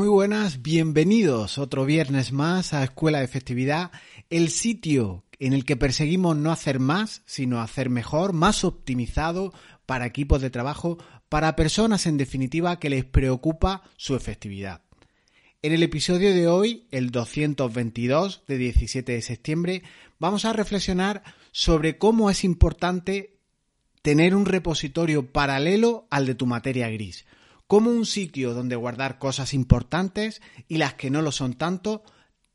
muy buenas, bienvenidos otro viernes más a Escuela de Efectividad, el sitio en el que perseguimos no hacer más, sino hacer mejor, más optimizado para equipos de trabajo, para personas en definitiva que les preocupa su efectividad. En el episodio de hoy, el 222 de 17 de septiembre, vamos a reflexionar sobre cómo es importante tener un repositorio paralelo al de tu materia gris como un sitio donde guardar cosas importantes y las que no lo son tanto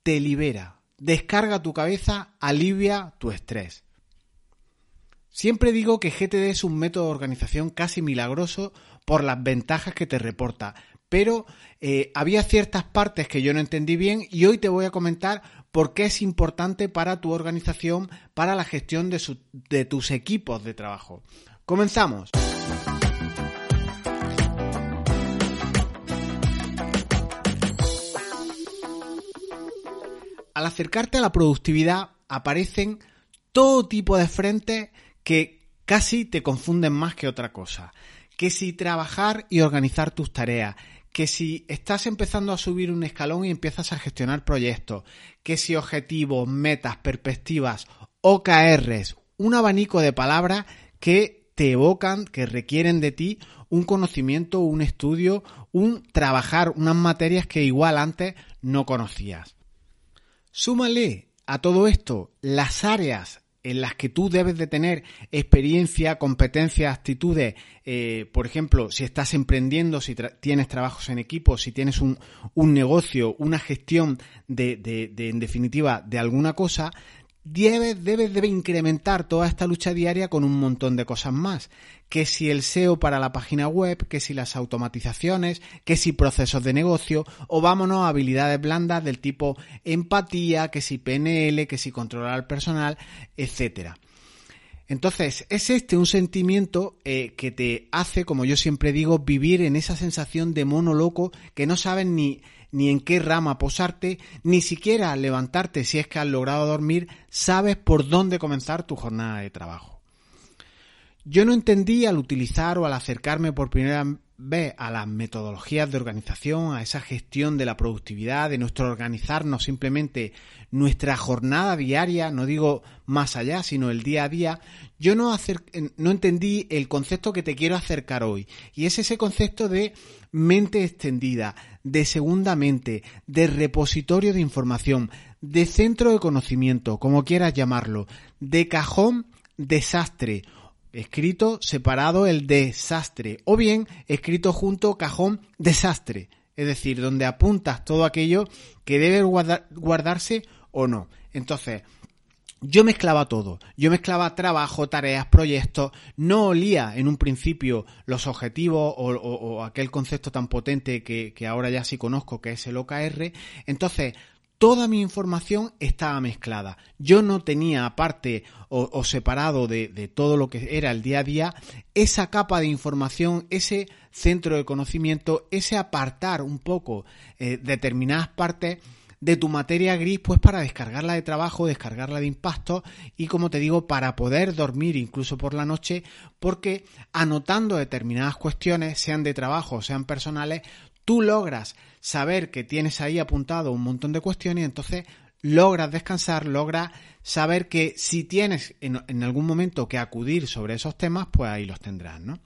te libera, descarga tu cabeza, alivia tu estrés. Siempre digo que GTD es un método de organización casi milagroso por las ventajas que te reporta, pero eh, había ciertas partes que yo no entendí bien y hoy te voy a comentar por qué es importante para tu organización, para la gestión de, de tus equipos de trabajo. Comenzamos. Al acercarte a la productividad aparecen todo tipo de frentes que casi te confunden más que otra cosa. Que si trabajar y organizar tus tareas, que si estás empezando a subir un escalón y empiezas a gestionar proyectos, que si objetivos, metas, perspectivas, OKRs, un abanico de palabras que te evocan, que requieren de ti un conocimiento, un estudio, un trabajar unas materias que igual antes no conocías. Súmale a todo esto las áreas en las que tú debes de tener experiencia, competencias, actitudes, eh, por ejemplo, si estás emprendiendo, si tienes trabajos en equipo, si tienes un, negocio, una gestión de, de, en definitiva, de alguna cosa, debes, debes, debe incrementar toda esta lucha diaria con un montón de cosas más. Que si el SEO para la página web, que si las automatizaciones, que si procesos de negocio, o vámonos a habilidades blandas del tipo empatía, que si PNL, que si controlar al personal, etcétera. Entonces, es este un sentimiento eh, que te hace, como yo siempre digo, vivir en esa sensación de mono loco que no sabes ni, ni en qué rama posarte, ni siquiera levantarte si es que has logrado dormir, sabes por dónde comenzar tu jornada de trabajo. Yo no entendí al utilizar o al acercarme por primera vez a las metodologías de organización, a esa gestión de la productividad, de nuestro organizarnos simplemente nuestra jornada diaria, no digo más allá, sino el día a día, yo no, no entendí el concepto que te quiero acercar hoy. Y es ese concepto de mente extendida, de segunda mente, de repositorio de información, de centro de conocimiento, como quieras llamarlo, de cajón desastre, escrito separado el desastre, o bien escrito junto cajón desastre, es decir, donde apuntas todo aquello que debe guardarse o no. Entonces, yo mezclaba todo. Yo mezclaba trabajo, tareas, proyectos. No olía en un principio los objetivos o, aquel concepto tan potente que, ahora ya sí conozco, que es el OKR. Entonces, toda mi información estaba mezclada. Yo no tenía aparte o, separado de, todo lo que era el día a día esa capa de información, ese centro de conocimiento, ese apartar un poco eh, determinadas partes de tu materia gris pues para descargarla de trabajo, descargarla de impacto y como te digo para poder dormir incluso por la noche porque anotando determinadas cuestiones sean de trabajo sean personales tú logras saber que tienes ahí apuntado un montón de cuestiones y entonces logras descansar, logras saber que si tienes en, algún momento que acudir sobre esos temas, pues ahí los tendrás, ¿no?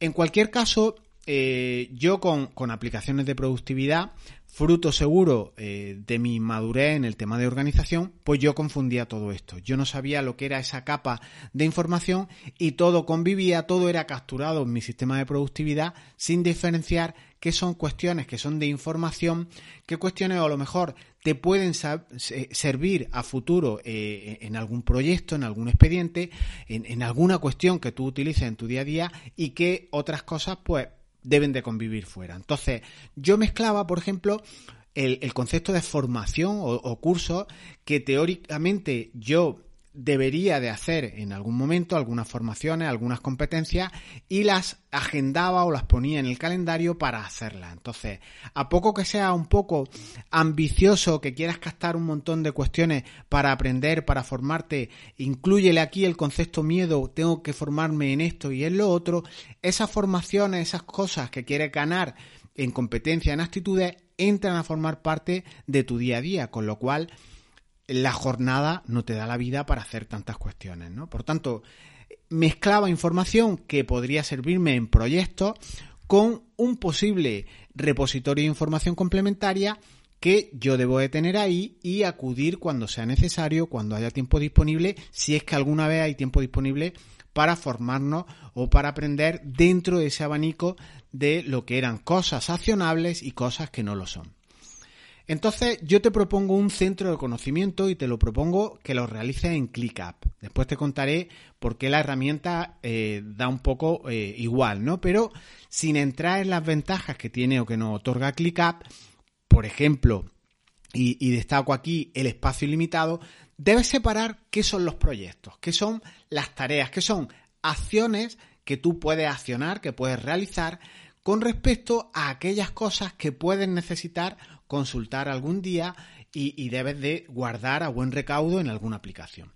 En cualquier caso, eh, yo con, con, aplicaciones de productividad fruto seguro eh, de mi madurez en el tema de organización, pues yo confundía todo esto. Yo no sabía lo que era esa capa de información y todo convivía, todo era capturado en mi sistema de productividad sin diferenciar qué son cuestiones que son de información, qué cuestiones a lo mejor te pueden servir a futuro eh, en algún proyecto, en algún expediente, en, en alguna cuestión que tú utilices en tu día a día y qué otras cosas pues deben de convivir fuera. Entonces, yo mezclaba, por ejemplo, el, concepto de formación o, o curso que teóricamente yo debería de hacer en algún momento algunas formaciones, algunas competencias y las agendaba o las ponía en el calendario para hacerlas. Entonces, a poco que sea un poco ambicioso, que quieras captar un montón de cuestiones para aprender, para formarte, incluyele aquí el concepto miedo, tengo que formarme en esto y en lo otro, esas formaciones, esas cosas que quieres ganar en competencia, en actitudes, entran a formar parte de tu día a día, con lo cual la jornada no te da la vida para hacer tantas cuestiones, ¿no? Por tanto, mezclaba información que podría servirme en proyectos con un posible repositorio de información complementaria que yo debo de tener ahí y acudir cuando sea necesario, cuando haya tiempo disponible, si es que alguna vez hay tiempo disponible para formarnos o para aprender dentro de ese abanico de lo que eran cosas accionables y cosas que no lo son. Entonces yo te propongo un centro de conocimiento y te lo propongo que lo realices en ClickUp. Después te contaré por qué la herramienta eh, da un poco eh, igual, ¿no? Pero sin entrar en las ventajas que tiene o que nos otorga ClickUp, por ejemplo, y, y destaco aquí el espacio ilimitado, debes separar qué son los proyectos, qué son las tareas, qué son acciones que tú puedes accionar, que puedes realizar con respecto a aquellas cosas que puedes necesitar consultar algún día y, debes de guardar a buen recaudo en alguna aplicación.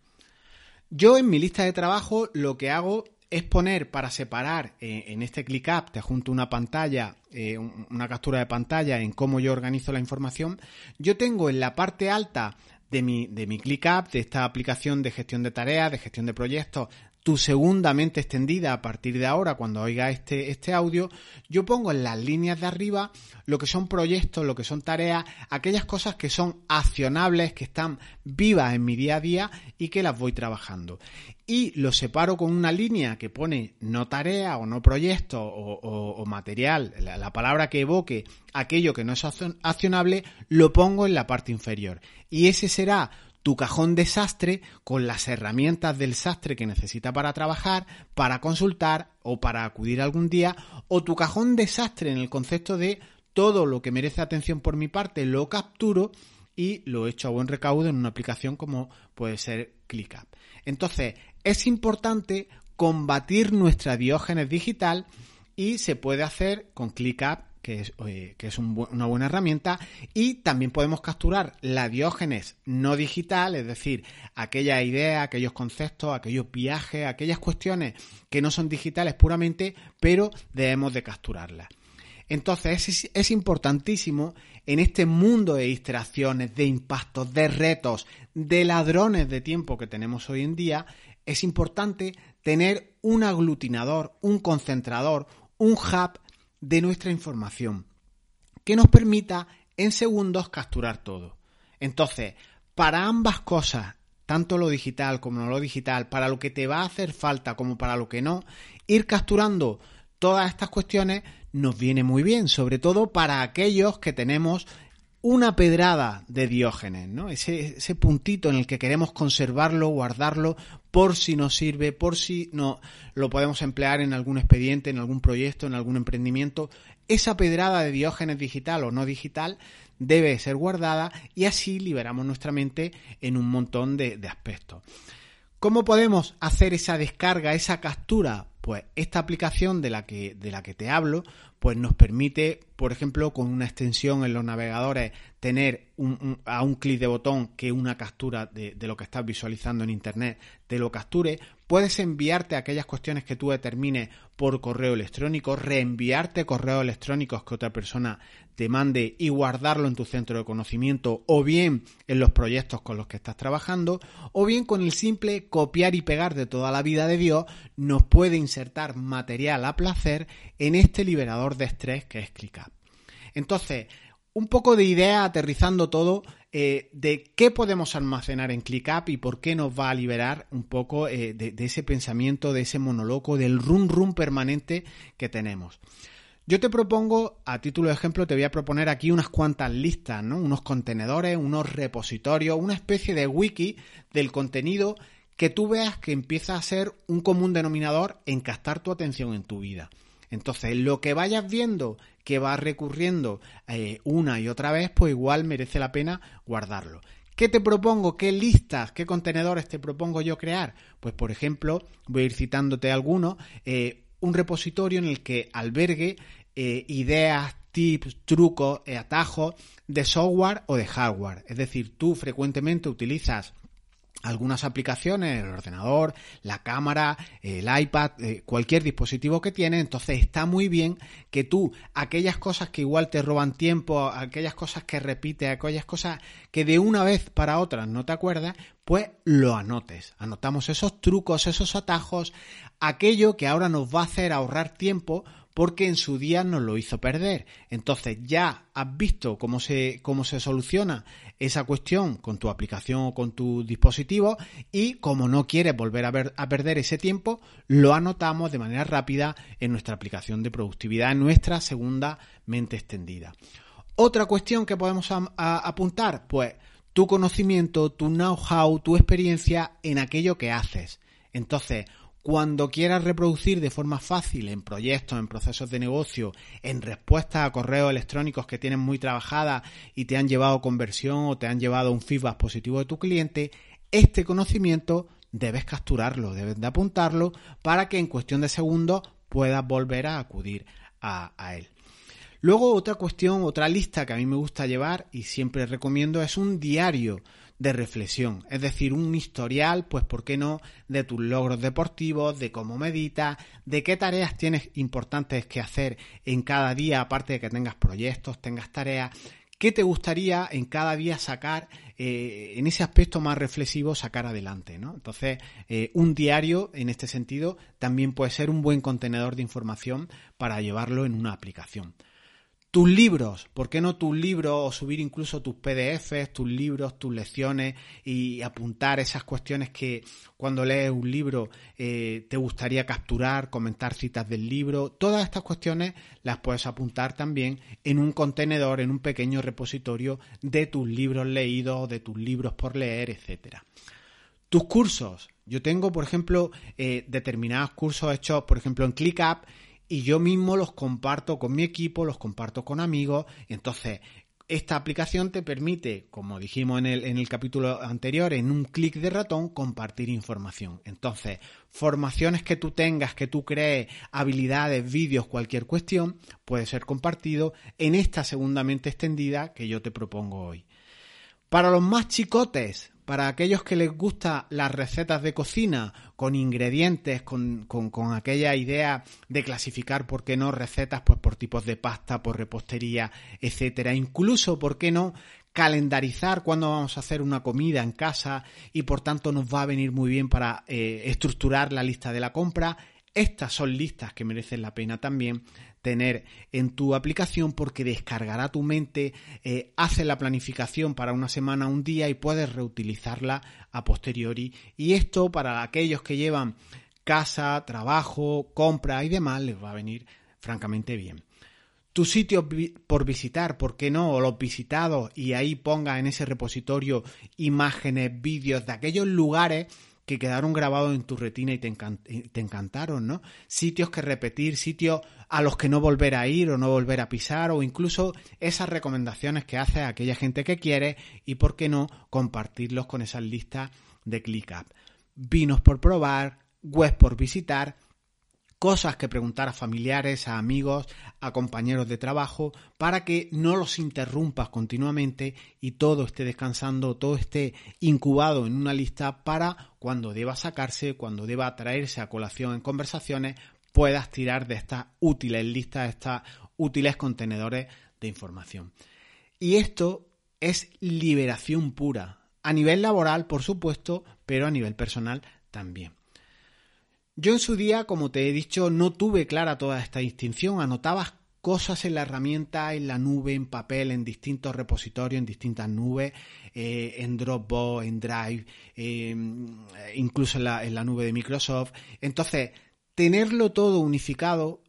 Yo en mi lista de trabajo lo que hago es poner para separar eh, en este ClickUp, te junto una pantalla, eh, una captura de pantalla en cómo yo organizo la información. Yo tengo en la parte alta de mi, de mi ClickUp, de esta aplicación de gestión de tareas, de gestión de proyectos, tu segunda mente extendida a partir de ahora, cuando oiga este, este audio, yo pongo en las líneas de arriba lo que son proyectos, lo que son tareas, aquellas cosas que son accionables, que están vivas en mi día a día y que las voy trabajando. Y lo separo con una línea que pone no tarea o no proyecto o, material, la, la palabra que evoque aquello que no es accionable, lo pongo en la parte inferior. Y ese será tu cajón desastre con las herramientas del sastre que necesita para trabajar, para consultar o para acudir algún día, o tu cajón desastre en el concepto de todo lo que merece atención por mi parte lo capturo y lo echo a buen recaudo en una aplicación como puede ser ClickUp. Entonces, es importante combatir nuestra diógenes digital y se puede hacer con ClickUp que es, que es una buena herramienta, y también podemos capturar la diógenes no digital, es decir, aquella idea, aquellos conceptos, aquellos viajes, aquellas cuestiones que no son digitales puramente, pero debemos de capturarlas. Entonces es, es importantísimo en este mundo de distracciones, de impactos, de retos, de ladrones de tiempo que tenemos hoy en día, es importante tener un aglutinador, un concentrador, un hub de nuestra información que nos permita en segundos capturar todo. Entonces, para ambas cosas, tanto lo digital como no lo digital, para lo que te va a hacer falta como para lo que no, ir capturando todas estas cuestiones nos viene muy bien, sobre todo para aquellos que tenemos una pedrada de Diógenes, ¿no? Ese, puntito en el que queremos conservarlo, guardarlo, por si nos sirve, por si no lo podemos emplear en algún expediente, en algún proyecto, en algún emprendimiento. Esa pedrada de Diógenes digital o no digital debe ser guardada y así liberamos nuestra mente en un montón de, de aspectos. ¿Cómo podemos hacer esa descarga, esa captura? Pues esta aplicación de la que, de la que te hablo, pues nos permite, por ejemplo, con una extensión en los navegadores, tener a un clic de botón que una captura de, de, lo que estás visualizando en Internet te lo capture. Puedes enviarte aquellas cuestiones que tú determines por correo electrónico, reenviarte correos electrónicos que otra persona te mande y guardarlo en tu centro de conocimiento o bien en los proyectos con los que estás trabajando o bien con el simple copiar y pegar de toda la vida de Dios nos puede insertar material a placer en este liberador de estrés que es ClickUp. Entonces, un poco de idea aterrizando todo eh, de qué podemos almacenar en ClickUp y por qué nos va a liberar un poco eh, de, ese pensamiento, de ese monoloco, del run run permanente que tenemos. Yo te propongo, a título de ejemplo, te voy a proponer aquí unas cuantas listas, ¿no? Unos contenedores, unos repositorios, una especie de wiki del contenido que tú veas que empieza a ser un común denominador en captar tu atención en tu vida. Entonces, lo que vayas viendo que va recurriendo eh, una y otra vez, pues igual merece la pena guardarlo. ¿Qué te propongo? ¿Qué listas, qué contenedores te propongo yo crear? Pues, por ejemplo, voy a ir citándote algunos, eh, un repositorio en el que albergue eh, ideas, tips, trucos, atajos de software o de hardware. Es decir, tú frecuentemente utilizas algunas aplicaciones, el ordenador, la cámara, el iPad, eh, cualquier dispositivo que tiene, entonces está muy bien que tú aquellas cosas que igual te roban tiempo, aquellas cosas que repites, aquellas cosas que de una vez para otra no te acuerdas, pues lo anotes. Anotamos esos trucos, esos atajos, aquello que ahora nos va a hacer ahorrar tiempo porque en su día nos lo hizo perder. Entonces ya has visto cómo se, cómo se soluciona esa cuestión con tu aplicación o con tu dispositivo y como no quieres volver a, ver, a perder ese tiempo, lo anotamos de manera rápida en nuestra aplicación de productividad, en nuestra segunda mente extendida. Otra cuestión que podemos apuntar, pues tu conocimiento, tu know-how, tu experiencia en aquello que haces. Entonces, cuando quieras reproducir de forma fácil en proyectos, en procesos de negocio, en respuestas a correos electrónicos que tienes muy trabajadas y te han llevado conversión o te han llevado un feedback positivo de tu cliente, este conocimiento debes capturarlo, debes de apuntarlo para que en cuestión de segundos puedas volver a acudir a él. Luego otra cuestión, otra lista que a mí me gusta llevar y siempre recomiendo es un diario de reflexión, es decir, un historial, pues, ¿por qué no?, de tus logros deportivos, de cómo meditas, de qué tareas tienes importantes que hacer en cada día, aparte de que tengas proyectos, tengas tareas, qué te gustaría en cada día sacar, eh, en ese aspecto más reflexivo, sacar adelante, ¿no? Entonces, eh, un diario, en este sentido, también puede ser un buen contenedor de información para llevarlo en una aplicación. Tus libros, ¿por qué no tus libros o subir incluso tus PDFs, tus libros, tus lecciones y apuntar esas cuestiones que cuando lees un libro eh, te gustaría capturar, comentar citas del libro? Todas estas cuestiones las puedes apuntar también en un contenedor, en un pequeño repositorio de tus libros leídos, de tus libros por leer, etcétera. Tus cursos. Yo tengo, por ejemplo, eh, determinados cursos hechos, por ejemplo, en ClickUp y yo mismo los comparto con mi equipo, los comparto con amigos. Entonces, esta aplicación te permite, como dijimos en el, en el capítulo anterior, en un clic de ratón, compartir información. Entonces, formaciones que tú tengas, que tú crees, habilidades, vídeos, cualquier cuestión, puede ser compartido en esta segunda mente extendida que yo te propongo hoy. Para los más chicotes, para aquellos que les gustan las recetas de cocina con ingredientes, con, aquella idea de clasificar, ¿por qué no?, recetas pues por tipos de pasta, por repostería, etcétera. Incluso, ¿por qué no?, calendarizar cuándo vamos a hacer una comida en casa y por tanto nos va a venir muy bien para eh, estructurar la lista de la compra. Estas son listas que merecen la pena también tener en tu aplicación porque descargará tu mente, eh, hace la planificación para una semana, un día y puedes reutilizarla a posteriori. Y esto para aquellos que llevan casa, trabajo, compra y demás les va a venir francamente bien. Tu sitio por visitar, ¿por qué no? O los visitados y ahí ponga en ese repositorio imágenes, vídeos de aquellos lugares que quedaron grabados en tu retina y te, encantaron, ¿no? Sitios que repetir, sitios a los que no volver a ir o no volver a pisar, o incluso esas recomendaciones que hace a aquella gente que quiere y, por qué no, compartirlos con esas listas de ClickUp. Vinos por probar, web por visitar, cosas que preguntar a familiares, a amigos, a compañeros de trabajo, para que no los interrumpas continuamente y todo esté descansando, todo esté incubado en una lista para cuando deba sacarse, cuando deba traerse a colación en conversaciones, puedas tirar de estas útiles listas, de estas útiles contenedores de información. Y esto es liberación pura, a nivel laboral, por supuesto, pero a nivel personal también. Yo en su día, como te he dicho, no tuve clara toda esta distinción. Anotabas cosas en la herramienta, en la nube, en papel, en distintos repositorios, en distintas nubes, eh, en Dropbox, en Drive, em, incluso en la, nube de Microsoft. Entonces, tenerlo todo unificado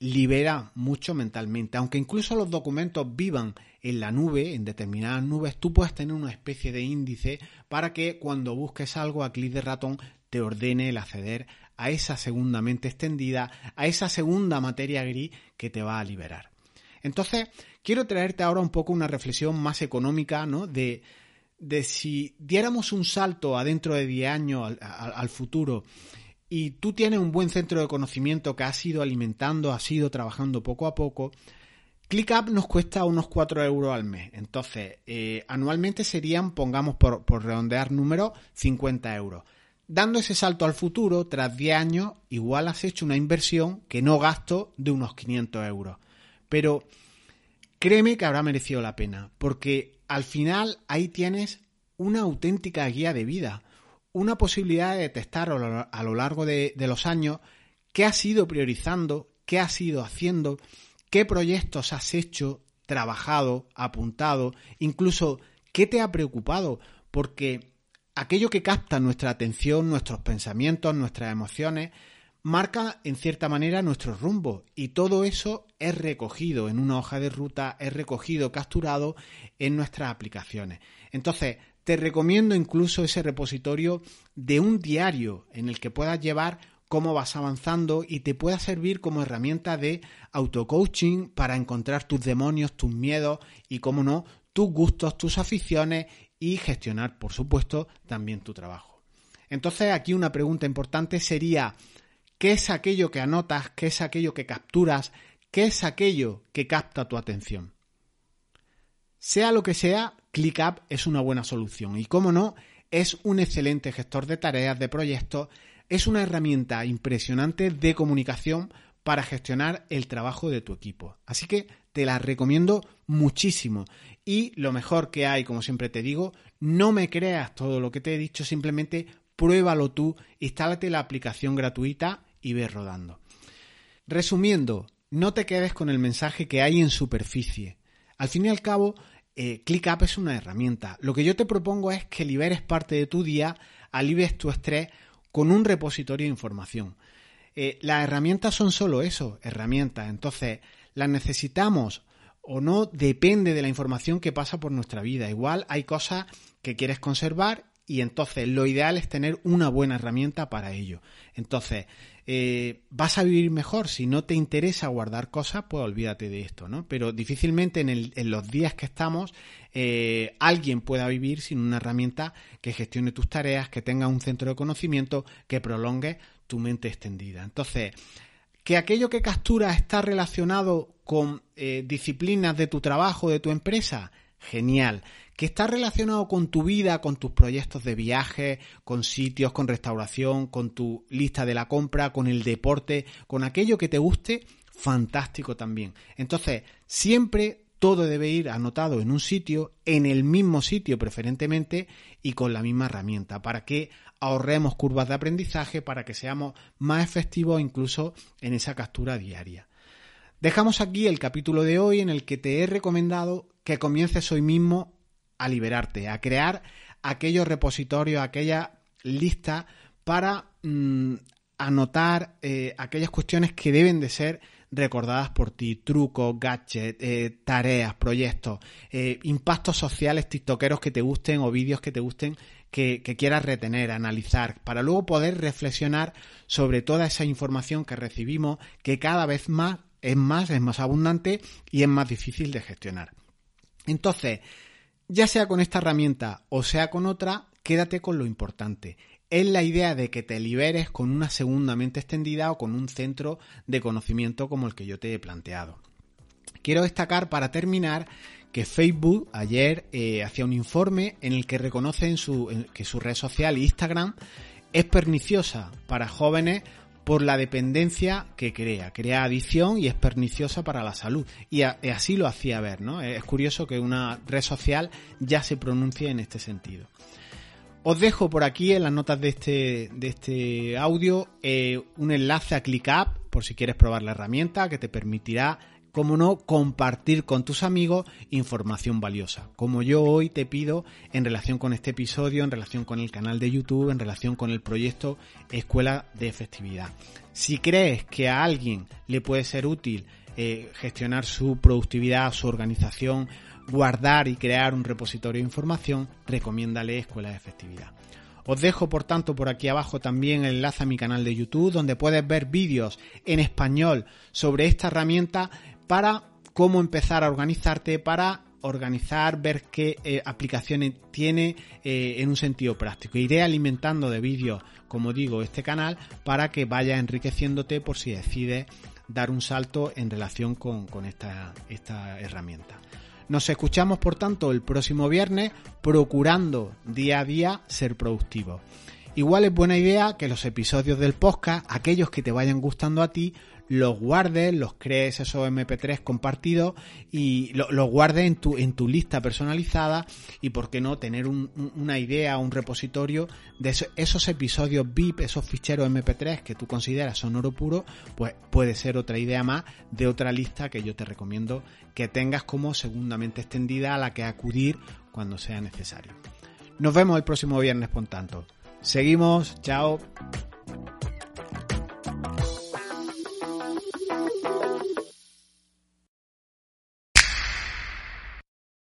libera mucho mentalmente. Aunque incluso los documentos vivan en la nube, en determinadas nubes, tú puedes tener una especie de índice para que cuando busques algo a clic de ratón te ordene el acceder a esa segunda mente extendida, a esa segunda materia gris que te va a liberar. Entonces, quiero traerte ahora un poco una reflexión más económica, ¿no? De, de si diéramos un salto adentro de 10 años al, futuro y tú tienes un buen centro de conocimiento que has ido alimentando, has ido trabajando poco a poco, ClickUp nos cuesta unos 4 euros al mes. Entonces, eh, anualmente serían, pongamos por, por redondear números, 50 euros. Dando ese salto al futuro, tras 10 años, igual has hecho una inversión que no gasto de unos 500 euros. Pero créeme que habrá merecido la pena, porque al final ahí tienes una auténtica guía de vida, una posibilidad de detectar a lo largo de, de los años qué has ido priorizando, qué has ido haciendo, qué proyectos has hecho, trabajado, apuntado, incluso qué te ha preocupado, porque aquello que capta nuestra atención, nuestros pensamientos, nuestras emociones, marca en cierta manera nuestro rumbo y todo eso es recogido en una hoja de ruta, es recogido, capturado en nuestras aplicaciones. Entonces, te recomiendo incluso ese repositorio de un diario en el que puedas llevar cómo vas avanzando y te pueda servir como herramienta de auto-coaching para encontrar tus demonios, tus miedos y, como no, tus gustos, tus aficiones y gestionar, por supuesto, también tu trabajo. Entonces, aquí una pregunta importante sería, ¿qué es aquello que anotas? ¿Qué es aquello que capturas? ¿Qué es aquello que capta tu atención? Sea lo que sea, ClickUp es una buena solución y, como no, es un excelente gestor de tareas, de proyectos es una herramienta impresionante de comunicación para gestionar el trabajo de tu equipo. Así que te la recomiendo muchísimo. Y lo mejor que hay, como siempre te digo, no me creas todo lo que te he dicho, simplemente pruébalo tú, instálate la aplicación gratuita y ve rodando. Resumiendo, no te quedes con el mensaje que hay en superficie. Al fin y al cabo, eh, ClickUp es una herramienta. Lo que yo te propongo es que liberes parte de tu día, alivies tu estrés con un repositorio de información. Eh, las herramientas son solo eso, herramientas. Entonces, las necesitamos o no depende de la información que pasa por nuestra vida. Igual hay cosas que quieres conservar y entonces lo ideal es tener una buena herramienta para ello. Entonces, eh, vas a vivir mejor. Si no te interesa guardar cosas, pues olvídate de esto, ¿no? Pero difícilmente en, los días que estamos eh, alguien pueda vivir sin una herramienta que gestione tus tareas, que tenga un centro de conocimiento, que prolongue tu mente extendida. Entonces, que aquello que capturas está relacionado con eh, disciplinas de tu trabajo, de tu empresa, genial. Que está relacionado con tu vida, con tus proyectos de viaje, con sitios, con restauración, con tu lista de la compra, con el deporte, con aquello que te guste, fantástico también. Entonces, siempre todo debe ir anotado en un sitio, en el mismo sitio preferentemente y con la misma herramienta, para que ahorremos curvas de aprendizaje, para que seamos más efectivos incluso en esa captura diaria. Dejamos aquí el capítulo de hoy en el que te he recomendado que comiences hoy mismo a liberarte, a crear aquellos repositorios, aquella lista para mm, anotar eh, aquellas cuestiones que deben de ser recordadas por ti, trucos, gadgets, eh, tareas, proyectos, eh, impactos sociales, tiktokeros que te gusten o vídeos que te gusten que, que, quieras retener, analizar, para luego poder reflexionar sobre toda esa información que recibimos, que cada vez más es más, es más abundante y es más difícil de gestionar. Entonces, ya sea con esta herramienta o sea con otra, quédate con lo importante. Es la idea de que te liberes con una segunda mente extendida o con un centro de conocimiento como el que yo te he planteado. Quiero destacar para terminar que Facebook ayer eh, hacía un informe en el que reconoce en su, que su red social Instagram es perniciosa para jóvenes por la dependencia que crea. Crea adicción y es perniciosa para la salud. Y, así lo hacía ver, ¿no? Es curioso que una red social ya se pronuncie en este sentido. Os dejo por aquí en las notas de este, de este audio eh, un enlace a ClickUp por si quieres probar la herramienta que te permitirá como no, compartir con tus amigos información valiosa, como yo hoy te pido en relación con este episodio, en relación con el canal de YouTube, en relación con el proyecto Escuela de Efectividad. Si crees que a alguien le puede ser útil eh, gestionar su productividad, su organización, guardar y crear un repositorio de información, recomiéndale Escuela de Efectividad. Os dejo por tanto por aquí abajo también el enlace a mi canal de YouTube donde puedes ver vídeos en español sobre esta herramienta para cómo empezar a organizarte, para organizar, ver qué eh, aplicaciones tiene eh, en un sentido práctico. Iré alimentando de vídeos, como digo, este canal para que vaya enriqueciéndote por si decides dar un salto en relación con, esta, herramienta. Nos escuchamos, por tanto, el próximo viernes, procurando día a día ser productivos. Igual es buena idea que los episodios del podcast, aquellos que te vayan gustando a ti, los guardes, los crees esos MP3 compartidos y los guardes en tu, en tu lista personalizada y, por qué no, tener una idea, un repositorio de esos, episodios VIP, esos ficheros MP3 que tú consideras son oro puro, pues puede ser otra idea más de otra lista que yo te recomiendo que tengas como segundamente extendida a la que acudir cuando sea necesario. Nos vemos el próximo viernes, por tanto. Seguimos, chao.